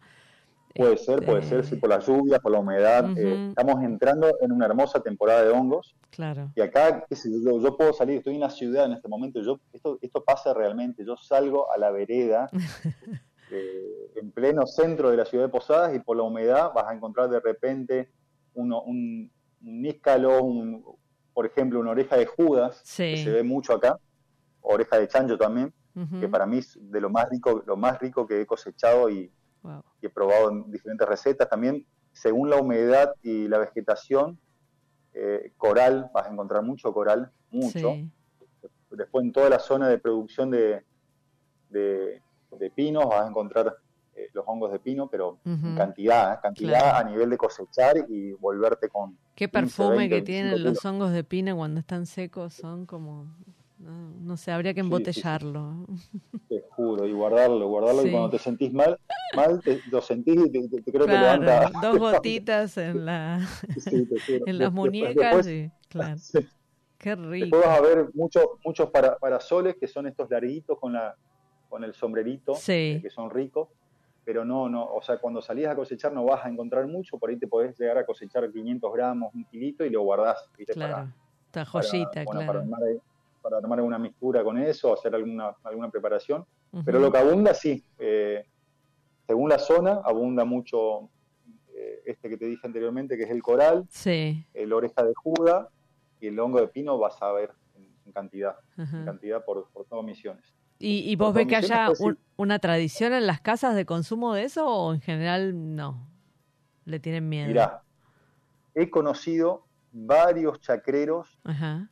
Puede ser, puede ser, sí, por la lluvia, por la humedad. Eh, estamos entrando en una hermosa temporada de hongos. Claro. Y acá, qué sé, yo, yo, puedo salir, estoy en la ciudad en este momento, yo esto, esto pasa realmente. Yo salgo a la vereda, <laughs> eh, en pleno centro de la ciudad de Posadas, y por la humedad vas a encontrar de repente uno, un, un níscalo, un, por ejemplo, una oreja de Judas, que se ve mucho acá, oreja de chancho también, que para mí es de lo más rico, lo más rico que he cosechado y y he probado en diferentes recetas también. Según la humedad y la vegetación, eh, coral, vas a encontrar mucho coral, mucho. Después en toda la zona de producción de, de, pinos vas a encontrar eh, los hongos de pino, pero en cantidad, ¿eh? cantidad a nivel de cosechar y volverte con... Qué perfume que tienen los hongos de pino cuando están secos, son como no, sé, habría que embotellarlo. Te juro, y guardarlo, guardarlo y cuando te sentís mal, mal te, lo sentís y te, creo que levanta. Dos <laughs> gotitas en, la, <laughs> en las muñecas y, claro. Qué rico. Después vas a ver muchos muchos para, parasoles que son estos larguitos con la con el sombrerito, eh, que son ricos, pero no, no, o sea, cuando salís a cosechar no vas a encontrar mucho, por ahí te podés llegar a cosechar 500 gramos, un kilito y lo guardás, ¿viste? Claro, esta joyita, claro para armar alguna mixtura con eso, hacer alguna, alguna preparación. Pero lo que abunda, sí. Eh, según la zona, abunda mucho eh, este que te dije anteriormente, que es el coral, sí. el oreja de juda y el hongo de pino vas a ver en, cantidad, en cantidad por, por todas misiones. ¿Y, vos ves que haya pues una tradición en las casas de consumo de eso o en general no? ¿Le tienen miedo? Mirá, he conocido varios chacreros Ajá.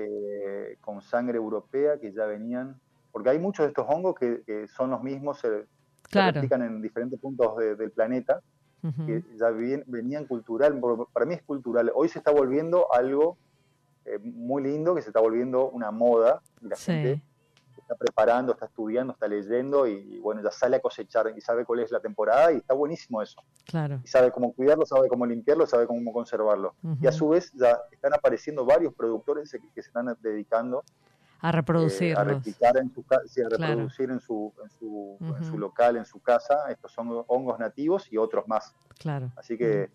Eh, con sangre europea que ya venían, porque hay muchos de estos hongos que, son los mismos, se, claro. en diferentes puntos del planeta, que ya venían cultural, para mí es cultural. Hoy se está volviendo algo eh, muy lindo, que se está volviendo una moda, y la gente está preparando, está estudiando, está leyendo y, bueno, ya sale a cosechar y sabe cuál es la temporada y está buenísimo eso. Claro. Y sabe cómo cuidarlo, sabe cómo limpiarlo, sabe cómo conservarlo. Y a su vez ya están apareciendo varios productores que, se están dedicando a reproducir eh, a replicar en su sí, a reproducir en, su, en, su, en su local, en su casa, estos son hongos nativos y otros más. Claro. Así que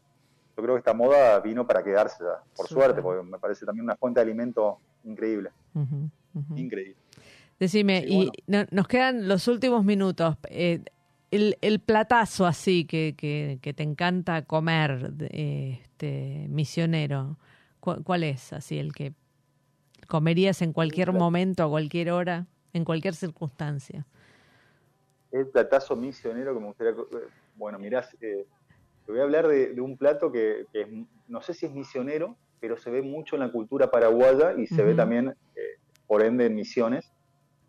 yo creo que esta moda vino para quedarse, por suerte, porque me parece también una fuente de alimento increíble. Increíble. Decime, y nos quedan los últimos minutos. Eh, el, el, platazo así que, que, te encanta comer, este misionero, ¿cuál, es así el que comerías en cualquier momento, a cualquier hora, en cualquier circunstancia? El platazo misionero que me gustaría... Bueno, mirás, eh, te voy a hablar de, un plato que, no sé si es misionero, pero se ve mucho en la cultura paraguaya y se ve también, eh, por ende, en misiones,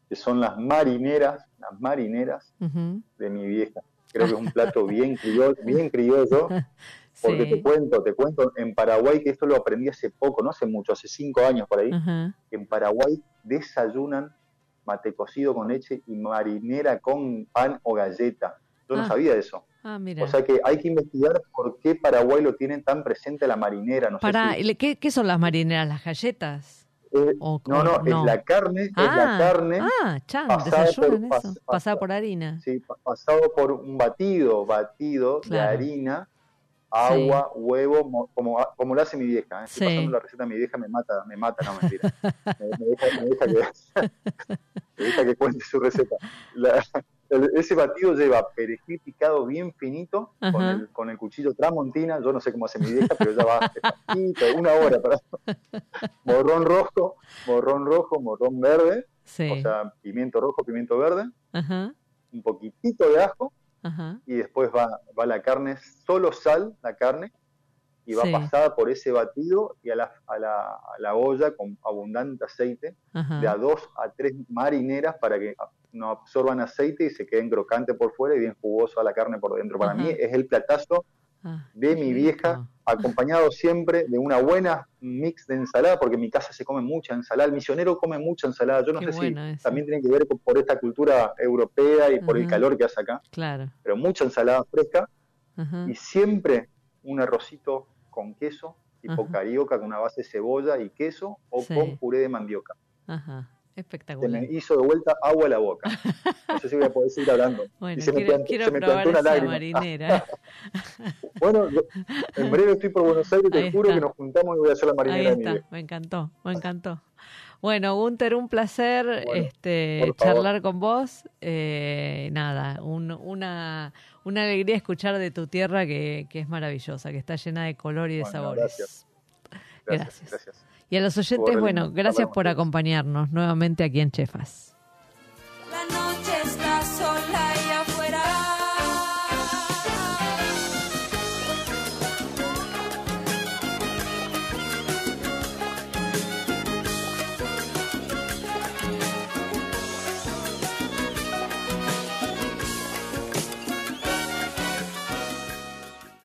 que son las marineras, las marineras de mi vieja. Creo que es un plato bien <laughs> criollo, bien criollo porque te cuento, te cuento, en Paraguay, que esto lo aprendí hace poco, no hace mucho, hace cinco años por ahí, en Paraguay desayunan mate cocido con leche y marinera con pan o galleta. Yo no ah. sabía eso. Ah, o sea que hay que investigar por qué Paraguay lo tienen tan presente la marinera. No Para, ¿qué, son las marineras? ¿Las galletas? Eh, no, no, es la carne, es la ah, carne ah, chan, pasada, por, eso. pasada por harina. Sí, pasado por un batido, batido de harina agua, huevo, como, como lo hace mi vieja. ¿eh? Estoy pasando la receta mi vieja, me mata, me mata, no mentira. <laughs> me, deja, me, deja, que, <laughs> me deja que cuente su receta. Ese batido lleva perejil picado bien finito con, el, con, el, cuchillo tramontina. Yo no sé cómo hace mi vieja, pero ya va una hora para. <laughs> morrón rojo, morrón rojo, morrón verde. O sea, pimiento rojo, pimiento verde. Un poquitito de ajo y después va, va la carne, solo sal, la carne, y va pasada por ese batido y a la, a la, a la olla con abundante aceite, de a dos a tres marineras para que no absorban aceite y se queden crocante por fuera y bien jugoso a la carne por dentro. Para mí es el platazo Ah, de mi vieja, acompañado siempre de una buena mix de ensalada, porque en mi casa se come mucha ensalada, el misionero come mucha ensalada, yo no sé si también tiene que ver por, esta cultura europea y por el calor que hace acá, claro. pero mucha ensalada fresca y siempre un arrocito con queso, tipo carioca, con una base de cebolla y queso o con puré de mandioca. Ajá. Espectacular. Se me hizo de vuelta agua a la boca. No sé si voy a poder seguir hablando. <laughs> Bueno, quiero, probar esa marinera. <laughs> bueno, en breve estoy por Buenos Aires, te juro que nos juntamos y voy a hacer la marinera. Ahí está, me encantó, me encantó. Bueno, Gunter, un placer este, charlar con vos. Eh, nada, una, una alegría escuchar de tu tierra que, que, es maravillosa, que está llena de color y de sabores. gracias. gracias. Y a los oyentes, bueno, gracias por acompañarnos nuevamente aquí en Chefas.